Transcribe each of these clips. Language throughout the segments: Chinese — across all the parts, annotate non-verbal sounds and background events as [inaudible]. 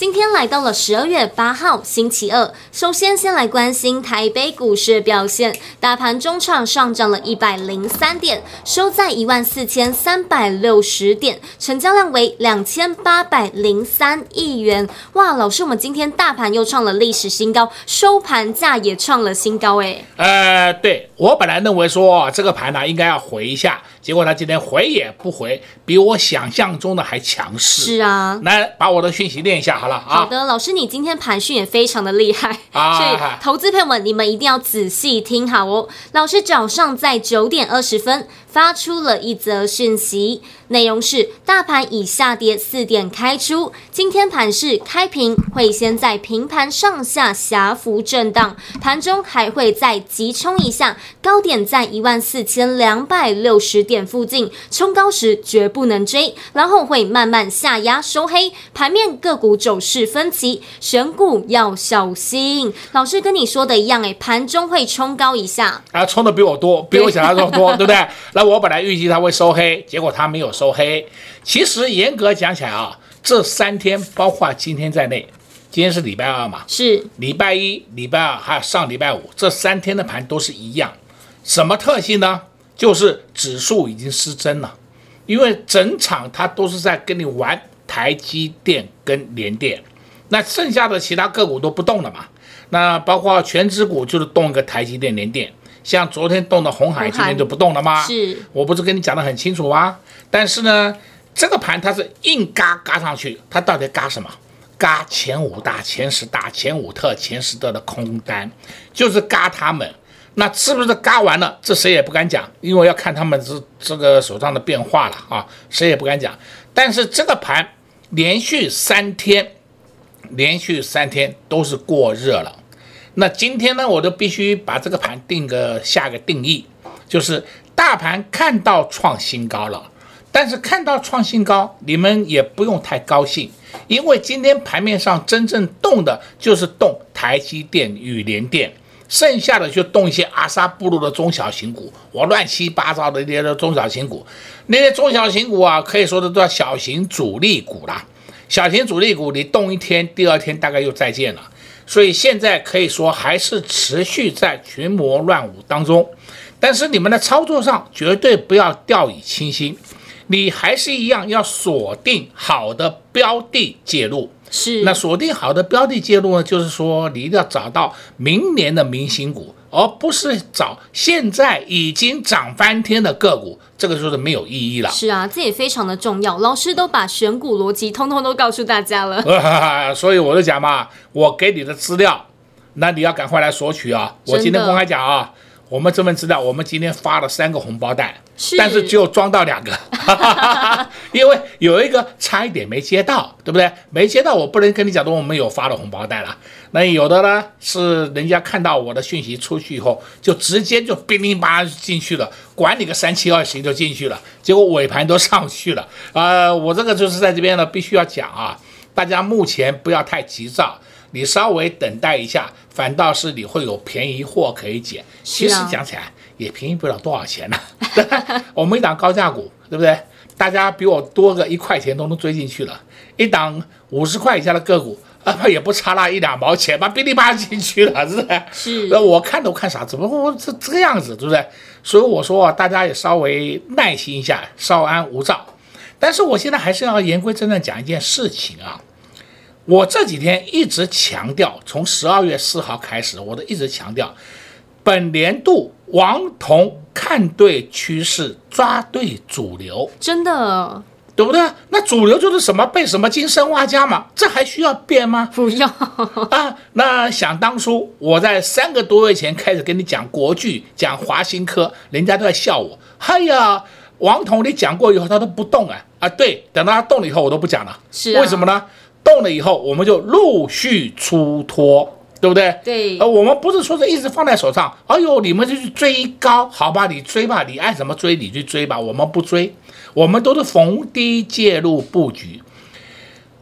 今天来到了十二月八号星期二，首先先来关心台北股市的表现，大盘中场上涨了一百零三点，收在一万四千三百六十点，成交量为两千八百零三亿元。哇，老师，我们今天大盘又创了历史新高，收盘价也创了新高，哎。呃，对，我本来认为说这个盘呢应该要回一下，结果他今天回也不回，比我想象中的还强势。是啊，来把我的讯息念一下好了啊。好的，老师，你今天盘讯也非常的厉害，啊、[laughs] 所以投资朋友们，你们一定要仔细听好哦。老师早上在九点二十分。发出了一则讯息，内容是：大盘已下跌四点开出，今天盘势开平会先在平盘上下狭幅震荡，盘中还会再急冲一下，高点在一万四千两百六十点附近，冲高时绝不能追，然后会慢慢下压收黑。盘面个股走势分歧，选股要小心。老师跟你说的一样，哎，盘中会冲高一下，啊，冲的比我多，比我想象中多，对不对？那我本来预计它会收黑，结果它没有收黑。其实严格讲起来啊，这三天包括今天在内，今天是礼拜二嘛，是礼拜一、礼拜二还有上礼拜五，这三天的盘都是一样。什么特性呢？就是指数已经失真了，因为整场它都是在跟你玩台积电跟联电，那剩下的其他个股都不动了嘛。那包括全指股就是动一个台积电、联电。像昨天动的红海，今天就不动了吗？是，我不是跟你讲得很清楚吗？但是呢，这个盘它是硬嘎嘎上去，它到底嘎什么？嘎前五大、前十大、前五特、前十特的空单，就是嘎他们。那是不是嘎完了？这谁也不敢讲，因为要看他们这这个手上的变化了啊，谁也不敢讲。但是这个盘连续三天，连续三天都是过热了。那今天呢，我就必须把这个盘定个下个定义，就是大盘看到创新高了，但是看到创新高，你们也不用太高兴，因为今天盘面上真正动的就是动台积电与联电，剩下的就动一些阿萨布鲁的中小型股，我乱七八糟的那些中小型股，那些中小型股啊，可以说的都叫小型主力股啦，小型主力股你动一天，第二天大概又再见了。所以现在可以说还是持续在群魔乱舞当中，但是你们的操作上绝对不要掉以轻心，你还是一样要锁定好的标的介入。是，那锁定好的标的介入呢，就是说你一定要找到明年的明星股。而不是找现在已经涨翻天的个股，这个就是没有意义了。是啊，这也非常的重要。老师都把选股逻辑通通都告诉大家了。[laughs] 所以我就讲嘛，我给你的资料，那你要赶快来索取啊！我今天公开讲啊。我们这份资料，我们今天发了三个红包袋，是但是只有装到两个，[laughs] 因为有一个差一点没接到，对不对？没接到，我不能跟你讲说我们有发了红包袋了。那有的呢，是人家看到我的讯息出去以后，就直接就乒乒乓乓进去了，管你个三七二十一就进去了，结果尾盘都上去了。呃，我这个就是在这边呢，必须要讲啊，大家目前不要太急躁。你稍微等待一下，反倒是你会有便宜货可以捡。其实讲起来也便宜不了多少钱呢、啊。[laughs] 我们一档高价股，对不对？大家比我多个一块钱都能追进去了。一档五十块以下的个股，啊，也不差那一两毛钱吧，噼里啪啦进去了，[laughs] 是不是？是。那我看都看傻，怎么会这这个样子，对不对？所以我说啊，大家也稍微耐心一下，稍安勿躁。但是我现在还是要言归正传讲一件事情啊。我这几天一直强调，从十二月四号开始，我都一直强调，本年度王彤看对趋势，抓对主流。真的，对不对？那主流就是什么被什么金生挖家嘛，这还需要变吗？不要啊！那想当初我在三个多月前开始跟你讲国剧，讲华新科，人家都在笑我。哎呀，王彤，你讲过以后他都不动啊啊！对，等到他动了以后我都不讲了。是啊，为什么呢？动了以后我们就陆续出脱。对不对？对，呃，我们不是说是一直放在手上，哎呦，你们就去追高，好吧，你追吧，你爱怎么追你去追吧，我们不追，我们都是逢低介入布局。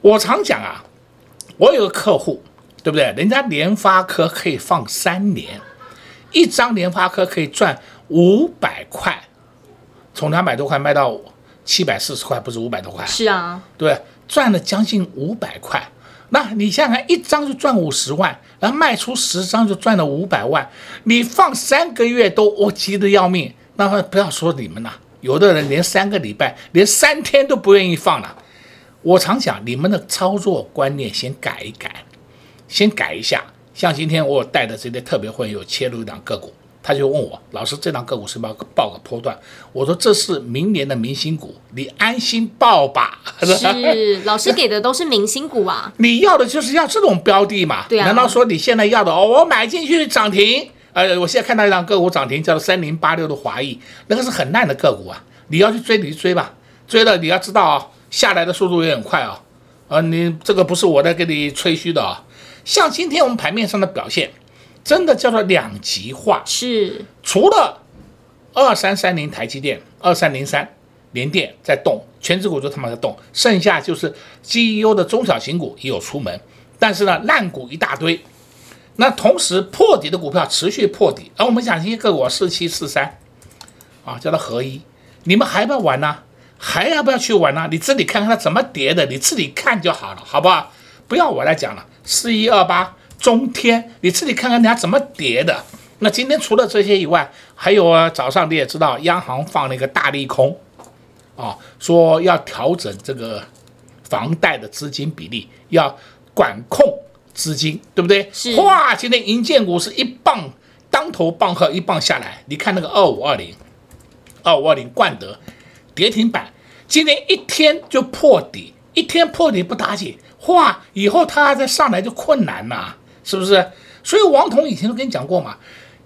我常讲啊，我有个客户，对不对？人家联发科可以放三年，一张联发科可以赚五百块，从两百多块卖到七百四十块，不是五百多块？是啊，对，赚了将近五百块。那你想想，一张就赚五十万，然后卖出十张就赚了五百万，你放三个月都我急得要命。那么不要说你们了，有的人连三个礼拜、连三天都不愿意放了。我常讲，你们的操作观念先改一改，先改一下。像今天我带的这些特别会员有切入一档个股。他就问我，老师，这档个股是不是要报个波段？我说这是明年的明星股，你安心报吧。是，[laughs] 老师给的都是明星股啊。你要的就是要这种标的嘛？对啊。难道说你现在要的哦？我买进去涨停，呃，我现在看到一档个股涨停，叫做三零八六的华谊，那个是很烂的个股啊。你要去追，你去追吧。追了你要知道啊、哦，下来的速度也很快啊、哦。呃，你这个不是我在给你吹嘘的啊、哦。像今天我们盘面上的表现。真的叫做两极化，是除了二三三零台积电、二三零三联电在动，全指股都他妈在动，剩下就是 GEO 的中小型股也有出门，但是呢，烂股一大堆。那同时破底的股票持续破底，而我们讲一些个我四七四三啊，叫它合一，你们还要玩呢？还要不要去玩呢？你自己看看它怎么跌的，你自己看就好了，好不好？不要我来讲了，四一二八。中天，你自己看看人家怎么跌的。那今天除了这些以外，还有啊，早上你也知道，央行放了一个大利空，啊，说要调整这个房贷的资金比例，要管控资金，对不对？是。哇，今天银建股是一棒当头棒喝，一棒下来。你看那个二五二零，二五二零冠德跌停板，今天一天就破底，一天破底不打紧，哇，以后它再上来就困难了。是不是？所以王彤以前都跟你讲过嘛，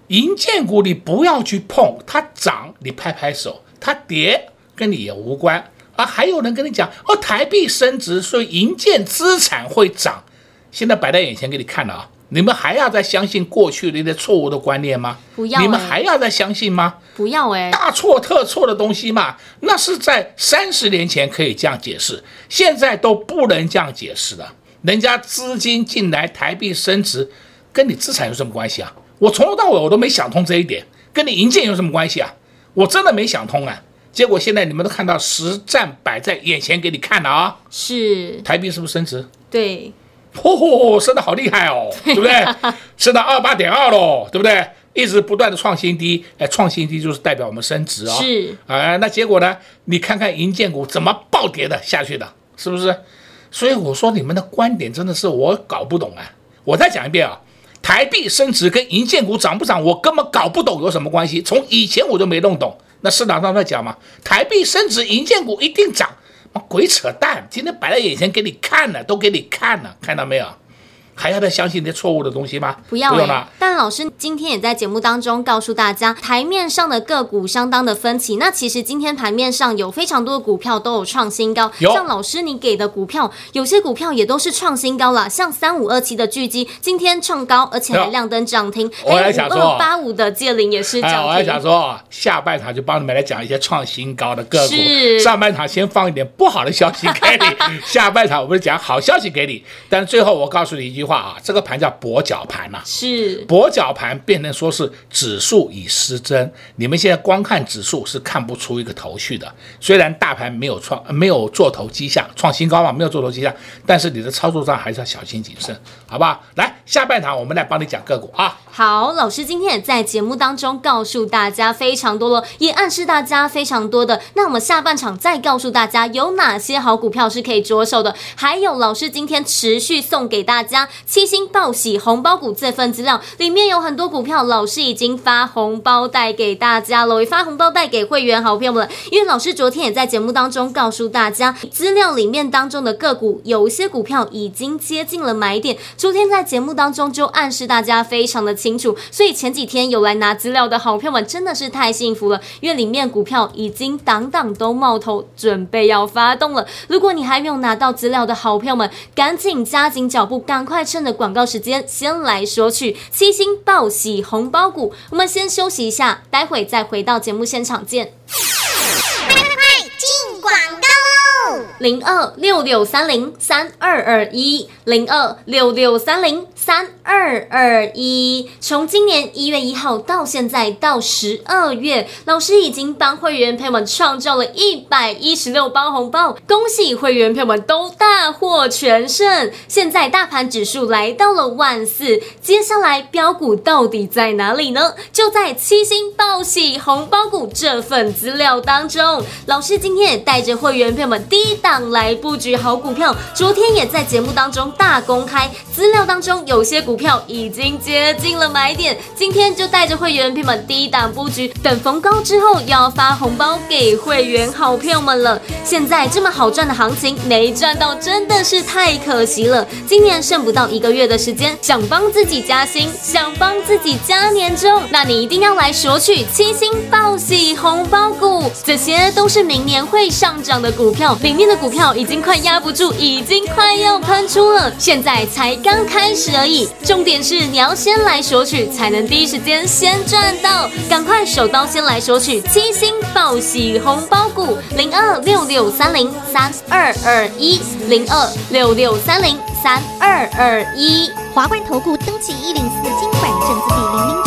银建股你不要去碰，它涨你拍拍手，它跌跟你也无关。啊，还有人跟你讲哦，台币升值，所以银建资产会涨。现在摆在眼前给你看了啊，你们还要再相信过去的一些错误的观念吗？不要、欸，你们还要再相信吗？不要哎、欸，大错特错的东西嘛，那是在三十年前可以这样解释，现在都不能这样解释了。人家资金进来，台币升值，跟你资产有什么关系啊？我从头到尾我都没想通这一点，跟你银建有什么关系啊？我真的没想通啊！结果现在你们都看到实战摆在眼前给你看了啊！是台币是不是升值？对，嚯嚯，升得好厉害哦，对不对？升到二八点二喽，对不对？一直不断的创新低，哎，创新低就是代表我们升值啊、哦！是哎、呃，那结果呢？你看看银建股怎么暴跌的下去的，是不是？所以我说你们的观点真的是我搞不懂啊！我再讲一遍啊，台币升值跟银建股涨不涨，我根本搞不懂有什么关系。从以前我就没弄懂。那市场上在讲嘛，台币升值，银建股一定涨，鬼扯淡！今天摆在眼前给你看了，都给你看了，看到没有？还要再相信那些错误的东西吗？不要、欸、不用了。但老师今天也在节目当中告诉大家，台面上的个股相当的分歧。那其实今天盘面上有非常多的股票都有创新高，像老师你给的股票，有些股票也都是创新高了。像三五二七的巨基今天创高，而且还亮灯涨停。我来讲说，二八五的界零也是涨停。我还想说，下半场就帮你们来讲一些创新高的个股。是。上半场先放一点不好的消息给你，[laughs] 下半场我们讲好消息给你。但是最后我告诉你一句话啊，这个盘。叫跛脚盘呐，是跛脚盘，变成说是指数已失真。你们现在光看指数是看不出一个头绪的。虽然大盘没有创，没有做头迹象，创新高嘛，没有做头迹象，但是你的操作上还是要小心谨慎，好不好？来，下半场我们来帮你讲个股啊。好，老师今天也在节目当中告诉大家非常多了，也暗示大家非常多的。那我们下半场再告诉大家有哪些好股票是可以着手的，还有老师今天持续送给大家七星报喜红包股这份资料，里面有很多股票，老师已经发红包带给大家了，也发红包带给会员好朋友们。因为老师昨天也在节目当中告诉大家，资料里面当中的个股有一些股票已经接近了买点，昨天在节目当中就暗示大家非常的。清楚，所以前几天有来拿资料的好朋友们真的是太幸福了，因为里面股票已经档档都冒头，准备要发动了。如果你还没有拿到资料的好朋友们，赶紧加紧脚步，赶快趁着广告时间先来索取七星报喜红包股。我们先休息一下，待会再回到节目现场见。快快快，进广告！零二六六三零三二二一，零二六六三零。三二二一，从今年一月一号到现在到十二月，老师已经帮会员朋友们创造了一百一十六包红包，恭喜会员朋友们都大获全胜。现在大盘指数来到了万四，接下来标股到底在哪里呢？就在七星报喜红包股这份资料当中，老师今天也带着会员朋友们第一低档来布局好股票，昨天也在节目当中大公开资料当中有。有些股票已经接近了买点，今天就带着会员朋友们低档布局，等逢高之后要发红包给会员好朋友们了。现在这么好赚的行情，没赚到真的是太可惜了。今年剩不到一个月的时间，想帮自己加薪，想帮自己加年终，那你一定要来索取七星报喜红包股，这些都是明年会上涨的股票，里面的股票已经快压不住，已经快要喷出了，现在才刚开始而已，重点是你要先来索取，才能第一时间先赚到。赶快手刀先来索取七星报喜红包股，零二六六三零三二二一，零二六六三零三二二一，华冠投顾登记一零四金管证字第零零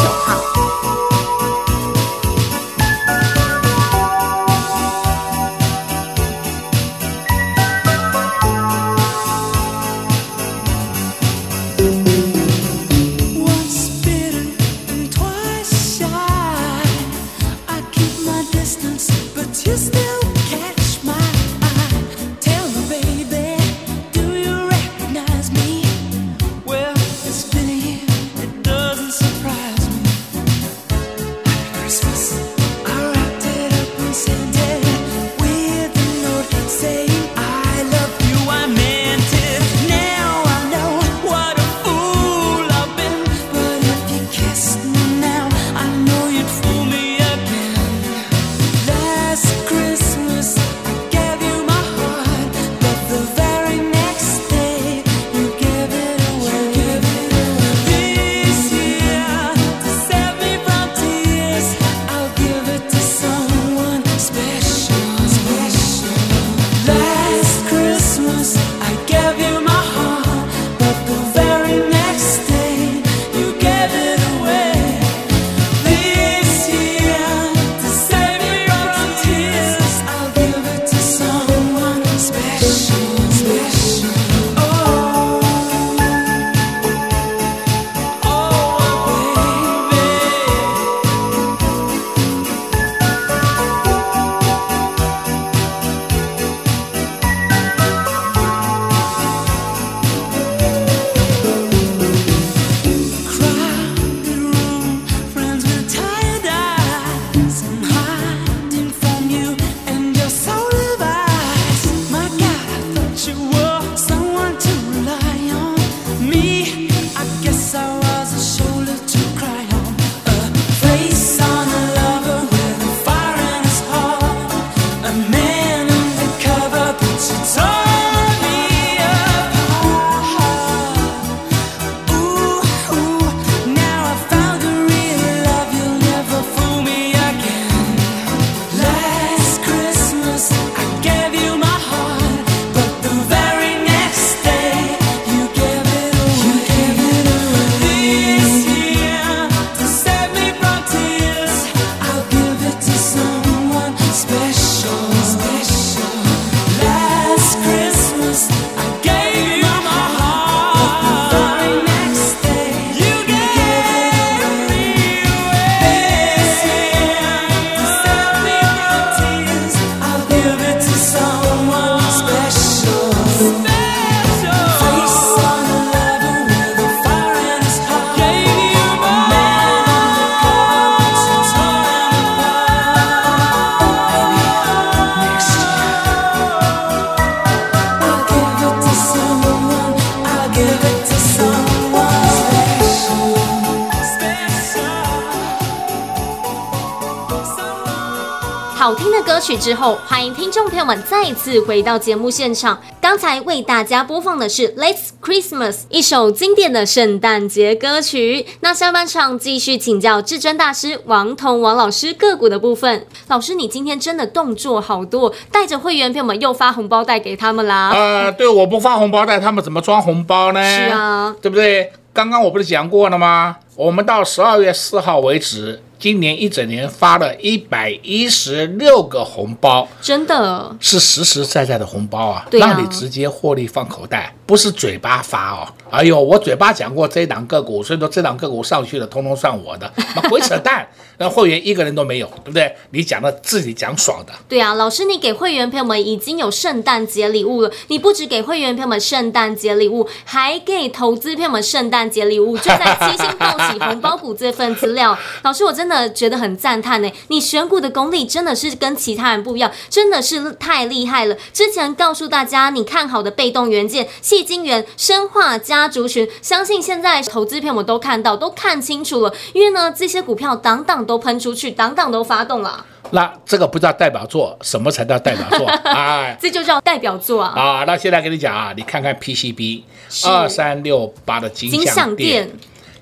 好听的歌曲之后，欢迎听众朋友们再次回到节目现场。刚才为大家播放的是《Last Christmas》，一首经典的圣诞节歌曲。那下半场继续请教至尊大师王彤王老师个股的部分。老师，你今天真的动作好多，带着会员朋友们又发红包袋给他们啦。呃，[laughs] 对，我不发红包袋，他们怎么装红包呢？是啊，对不对？刚刚我不是讲过了吗？我们到十二月四号为止。今年一整年发了一百一十六个红包，真的？是实实在在的红包啊，啊，让你直接获利放口袋，不是嘴巴发哦。哎呦，我嘴巴讲过这一档个股，所以说这档个股上去了，通通算我的，那鬼扯淡。那会员一个人都没有，对不对？你讲的自己讲爽的。对啊，老师，你给会员朋友们已经有圣诞节礼物了。你不止给会员朋友们圣诞节礼物，还给投资朋友们圣诞节礼物，就在七星报喜红包股这份资料。[laughs] 老师，我真的觉得很赞叹呢。你选股的功力真的是跟其他人不一样，真的是太厉害了。之前告诉大家你看好的被动元件、矽晶圆、生化家族群，相信现在投资片我们都看到、都看清楚了。因为呢，这些股票档档都喷出去，档档都发动了。那这个不叫代表作，什么才叫代表作？[laughs] 哎，这就叫代表作啊！啊，那现在跟你讲啊，你看看 PCB 二三六八的金像电，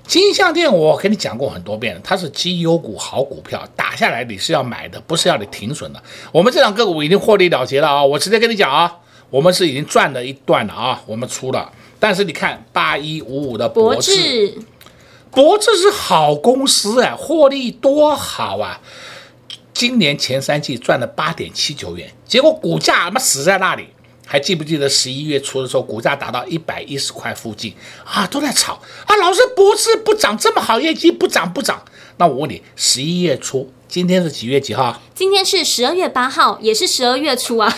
金像电我跟你讲过很多遍了，它是绩优股好股票，打下来你是要买的，不是要你停损的。我们这两个股已经获利了结了啊！我直接跟你讲啊，我们是已经赚了一段了啊，我们出了。但是你看八一五五的博智。博智是好公司哎，获利多好啊！今年前三季赚了八点七九元，结果股价他妈死在那里。还记不记得十一月初的时候，股价达到一百一十块附近啊，都在炒啊！老师，博智不涨这么好业绩，不涨不涨。那我问你，十一月初，今天是几月几号？今天是十二月八号，也是十二月初啊。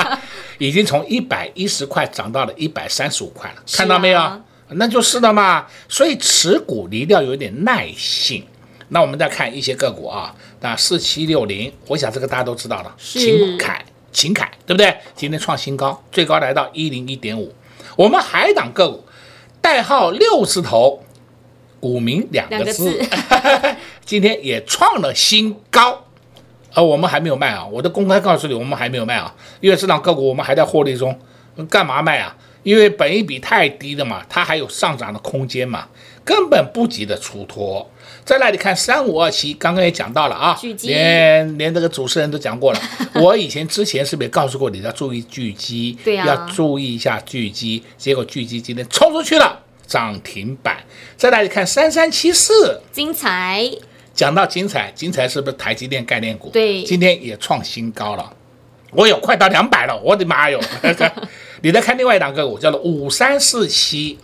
[laughs] 已经从一百一十块涨到了一百三十五块了，看到没有？那就是的嘛，所以持股你一定要有点耐性。那我们再看一些个股啊，那四七六零，我想这个大家都知道了，秦凯，秦凯对不对？今天创新高，最高来到一零一点五。我们海港个股，代号六字头，股民两个字 [laughs] 今天也创了新高，而我们还没有卖啊，我都公开告诉你，我们还没有卖啊，因为这档个股我们还在获利中，干嘛卖啊？因为本一比太低了嘛，它还有上涨的空间嘛，根本不急的出脱。再来，你看三五二七，刚刚也讲到了啊，连连这个主持人都讲过了。[laughs] 我以前之前是不是也告诉过你要注意巨基？对呀，要注意一下巨基。结果巨基今天冲出去了，涨停板。再来，你看三三七四，精彩。讲到精彩，精彩是不是台积电概念股？对，今天也创新高了。我有快到两百了，我的妈哟！[laughs] 你再看另外一档个股，叫做五三四七，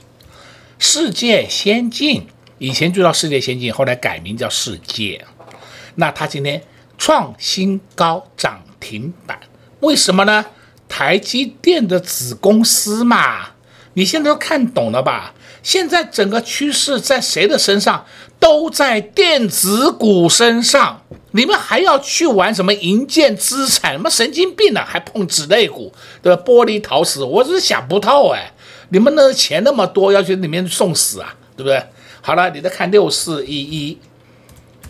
世界先进，以前就叫世界先进，后来改名叫世界。那它今天创新高，涨停板，为什么呢？台积电的子公司嘛，你现在都看懂了吧？现在整个趋势在谁的身上？都在电子股身上。你们还要去玩什么银建资产？什么神经病呢、啊？还碰纸类股，对吧？玻璃陶瓷，我是想不透哎。你们的钱那么多，要去里面送死啊？对不对？好了，你再看六四一一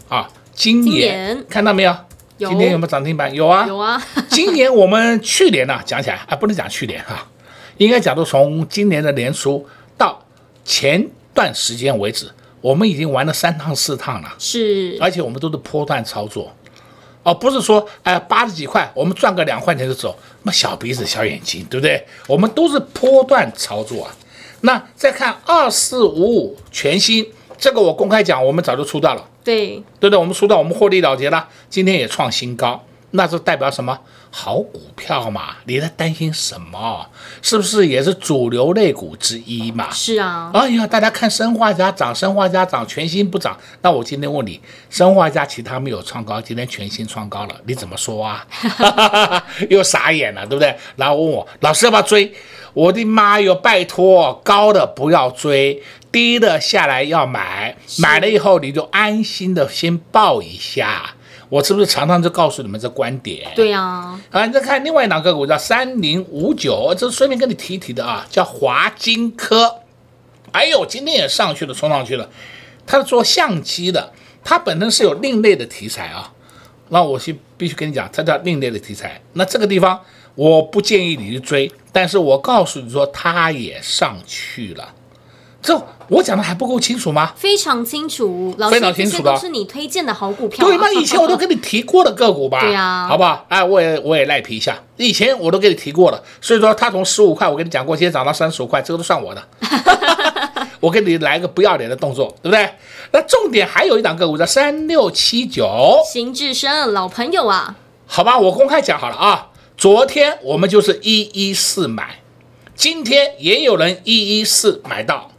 啊，今年看到没有？有今年有没有涨停板？有啊，有啊。[laughs] 今年我们去年呢、啊，讲起来啊，不能讲去年哈、啊，应该讲到从今年的年初到前段时间为止。我们已经玩了三趟四趟了，是，而且我们都是波段操作，哦，不是说哎八十几块我们赚个两块钱就走，那小鼻子小眼睛，对不对？我们都是波段操作啊。那再看二四五五全新，这个我公开讲，我们早就出到了，对，对对，我们出到，我们获利了结了，今天也创新高。那就代表什么？好股票嘛？你在担心什么？是不是也是主流类股之一嘛？是啊。哎呀，大家看生化家涨，生化家涨，全新不涨。那我今天问你，生化家其他没有创高，今天全新创高了，你怎么说啊？[laughs] 又傻眼了，对不对？然后问我老师要不要追？我的妈哟，拜托，高的不要追，低的下来要买，买了以后你就安心的先抱一下。我是不是常常就告诉你们这观点？对呀、啊，啊，你再看另外两个股叫三零五九，这是顺便跟你提提的啊，叫华金科。哎呦，今天也上去了，冲上去了。它是做相机的，它本身是有另类的题材啊。那我是必须跟你讲，它叫另类的题材。那这个地方我不建议你去追，但是我告诉你说，它也上去了。这我讲的还不够清楚吗？非常清楚，老师，非常清楚的，这些都是你推荐的好股票啊。对，那以前我都跟你提过的个股吧？[laughs] 对呀，好不好？哎，我也我也赖皮一下，以前我都跟你提过了，所以说它从十五块，我跟你讲过，今天涨到三十五块，这个都算我的。[laughs] 我给你来个不要脸的动作，对不对？那重点还有一档个股叫三六七九，新至升老朋友啊。好吧，我公开讲好了啊，昨天我们就是一一四买，今天也有人一一四买到。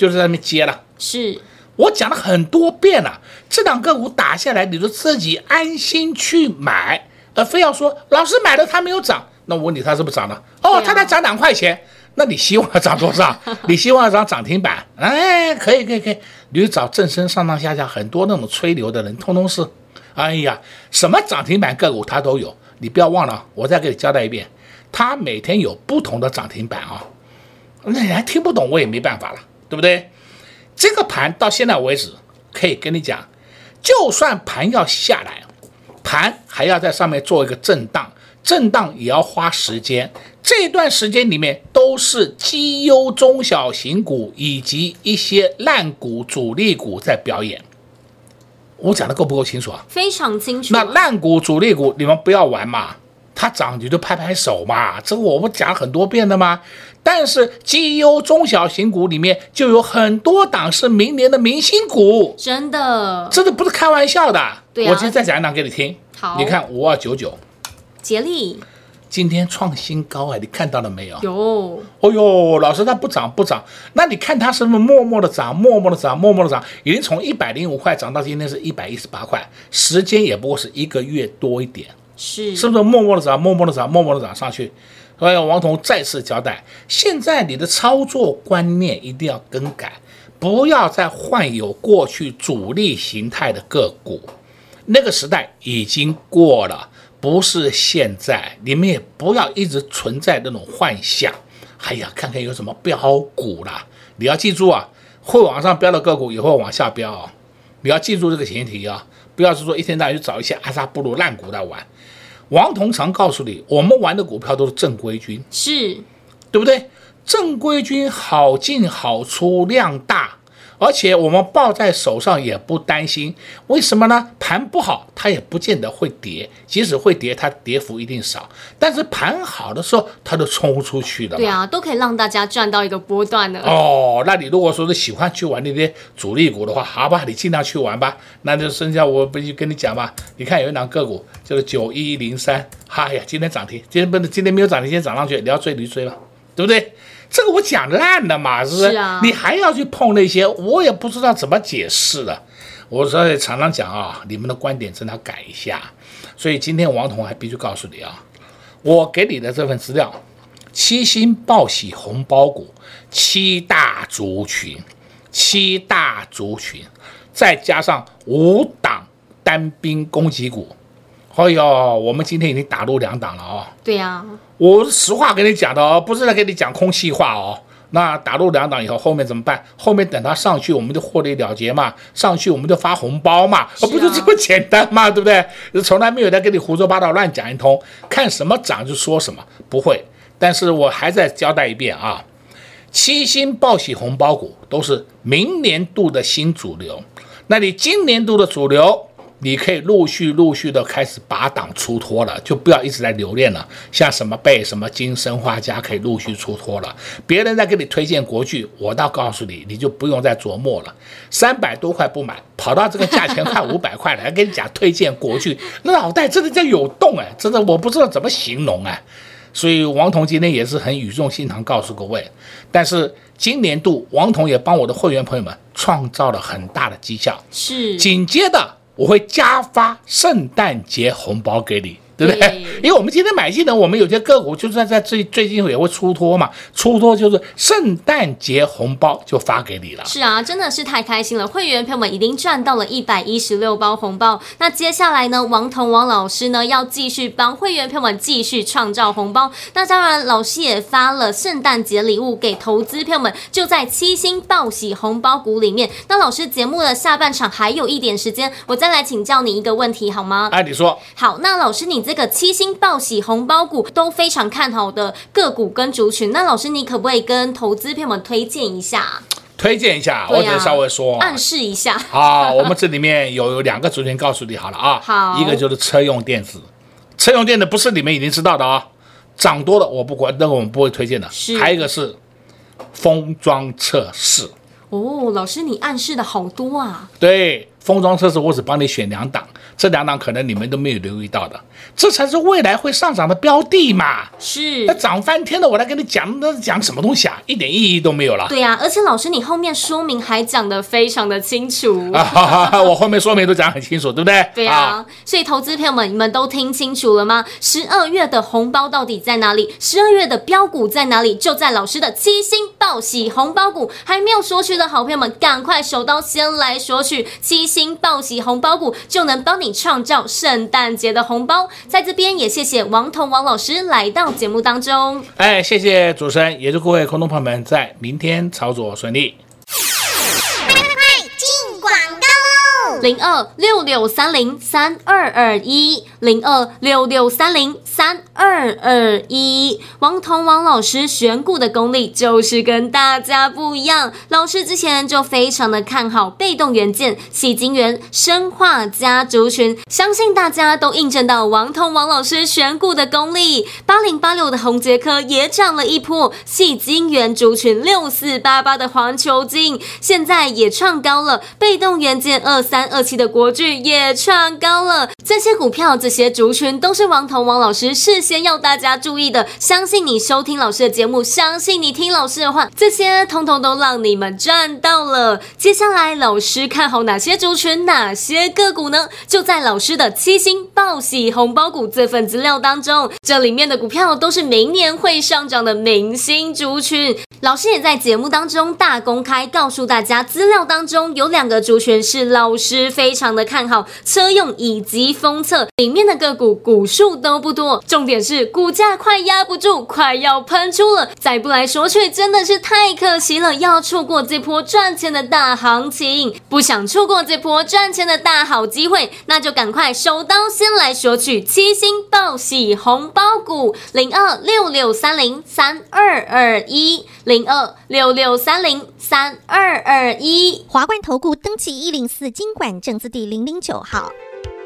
就是在那边接了，是我讲了很多遍了。这档个股打下来，你就自己安心去买，而非要说老师买了它没有涨，那我问你它是不是涨了？哦，它才涨两块钱，那你希望它涨多少？[laughs] 你希望涨涨停板？哎，可以可以可以，你就找正身上上下下很多那种吹牛的人，通通是，哎呀，什么涨停板个股它都有。你不要忘了，我再给你交代一遍，它每天有不同的涨停板啊，那你还听不懂，我也没办法了。对不对？这个盘到现在为止，可以跟你讲，就算盘要下来，盘还要在上面做一个震荡，震荡也要花时间。这段时间里面都是绩优中小型股以及一些烂股、主力股在表演。我讲的够不够清楚啊？非常清楚。那烂股、主力股，你们不要玩嘛。它涨你就拍拍手嘛，这个我不讲很多遍的吗？但是绩优中小型股里面就有很多档是明年的明星股，真的，真的不是开玩笑的。对啊，我今天再讲一档给你听。好，你看五二九九，杰力今天创新高哎，你看到了没有？有。哦呦，老师它不涨不涨，那你看它是不是默默的涨，默默的涨，默默的涨，已经从一百零五块涨到今天是一百一十八块，时间也不过是一个月多一点。是是不是默默的涨，默默的涨，默默的涨上去？所以王彤再次交代，现在你的操作观念一定要更改，不要再换有过去主力形态的个股，那个时代已经过了，不是现在。你们也不要一直存在那种幻想。哎呀，看看有什么标股啦，你要记住啊，会往上飙的个股也会往下飙啊，你要记住这个前提啊，不要是说一天到晚去找一些阿萨布鲁烂股来玩。王彤常告诉你，我们玩的股票都是正规军，是对不对？正规军好进好出，量大。而且我们抱在手上也不担心，为什么呢？盘不好，它也不见得会跌，即使会跌，它跌幅一定少。但是盘好的时候，它就冲出去了。对啊，都可以让大家赚到一个波段的。哦，那你如果说是喜欢去玩那些主力股的话，好吧，你尽量去玩吧。那就剩下我不就跟你讲嘛。你看有一档个股就是九一零三，哎呀，今天涨停，今天不能，今天没有涨停，今天涨上去，你要追你就追吧，对不对？这个我讲烂了嘛，是不是？是啊。你还要去碰那些，我也不知道怎么解释了。我所以常常讲啊，你们的观点真的要改一下。所以今天王彤还必须告诉你啊，我给你的这份资料，七星报喜红包股，七大族群，七大族群，再加上五档单兵攻击股。哎呦，我们今天已经打入两档了哦。对呀、啊，我实话跟你讲的哦，不是在跟你讲空气话哦。那打入两档以后，后面怎么办？后面等它上去，我们就获利了结嘛。上去我们就发红包嘛，啊、不就这么简单嘛，对不对？从来没有在跟你胡说八道乱讲一通，看什么涨就说什么，不会。但是我还再交代一遍啊，七星报喜红包股都是明年度的新主流，那你今年度的主流？你可以陆续陆续的开始拔档出脱了，就不要一直在留恋了。像什么贝、什么金、生化家可以陆续出脱了。别人在给你推荐国剧，我倒告诉你，你就不用再琢磨了。三百多块不买，跑到这个价钱快五百块了，还跟你讲推荐国剧，那脑袋真的在有洞哎，真的我不知道怎么形容哎。所以王彤今天也是很语重心长告诉各位，但是今年度王彤也帮我的会员朋友们创造了很大的绩效，是紧接着。我会加发圣诞节红包给你，对不对？对，[laughs] 因为我们今天买进的，我们有些个股就算在在最最近也会出脱嘛，出脱就是圣诞节红包就发给你了。是啊，真的是太开心了，会员朋友们已经赚到了一百一十六包红包。那接下来呢，王彤王老师呢要继续帮会员朋友们继续创造红包。那当然，老师也发了圣诞节礼物给投资朋友们，就在七星报喜红包股里面。那老师节目的下半场还有一点时间，我再来请教你一个问题好吗？哎，你说。好，那老师，你这个七星报喜红包股都非常看好的个股跟族群，那老师你可不可以跟投资朋友们推荐一下？推荐一下，啊、我只能稍微说，暗示一下。好，我们这里面有有两个族群，告诉你好了啊。好，一个就是车用电子，车用电子不是你们已经知道的啊，涨多了我不管，那个我们不会推荐的。是，还有一个是封装测试。哦，老师你暗示的好多啊。对。封装测试，我只帮你选两档，这两档可能你们都没有留意到的，这才是未来会上涨的标的嘛。是，那涨翻天的，我来跟你讲，那讲什么东西啊？一点意义都没有了。对呀、啊，而且老师你后面说明还讲得非常的清楚啊哈哈哈，我后面说明都讲很清楚，对不对？对呀、啊，所以投资朋友们，你们都听清楚了吗？十二月的红包到底在哪里？十二月的标股在哪里？就在老师的七星报喜红包股，还没有索取的好朋友们，赶快手刀先来索取七。星报喜红包股就能帮你创造圣诞节的红包，在这边也谢谢王彤王老师来到节目当中。哎，谢谢主持人，也祝各位空中朋友们在明天操作顺利。零二六六三零三二二一，零二六六三零三二二一。王彤王老师选股的功力就是跟大家不一样。老师之前就非常的看好被动元件、矽晶圆、生化家族群，相信大家都印证到王彤王老师选股的功力。八零八六的宏杰科也涨了一波，矽晶圆族群六四八八的环球金现在也创高了，被动元件二三。二七的国巨也创高了，这些股票、这些族群都是王彤王老师事先要大家注意的。相信你收听老师的节目，相信你听老师的话，这些通通都让你们赚到了。接下来老师看好哪些族群、哪些个股呢？就在老师的七星报喜红包股这份资料当中，这里面的股票都是明年会上涨的明星族群。老师也在节目当中大公开告诉大家，资料当中有两个族群是老师。非常的看好车用以及封测里面的个股，股数都不多，重点是股价快压不住，快要喷出了，再不来索取真的是太可惜了。要错过这波赚钱的大行情，不想错过这波赚钱的大好机会，那就赶快手刀先来索取七星报喜红包股零二六六三零三二二一。零二六六三零三二二一。华冠投顾登记一零四金管证字第零零九号，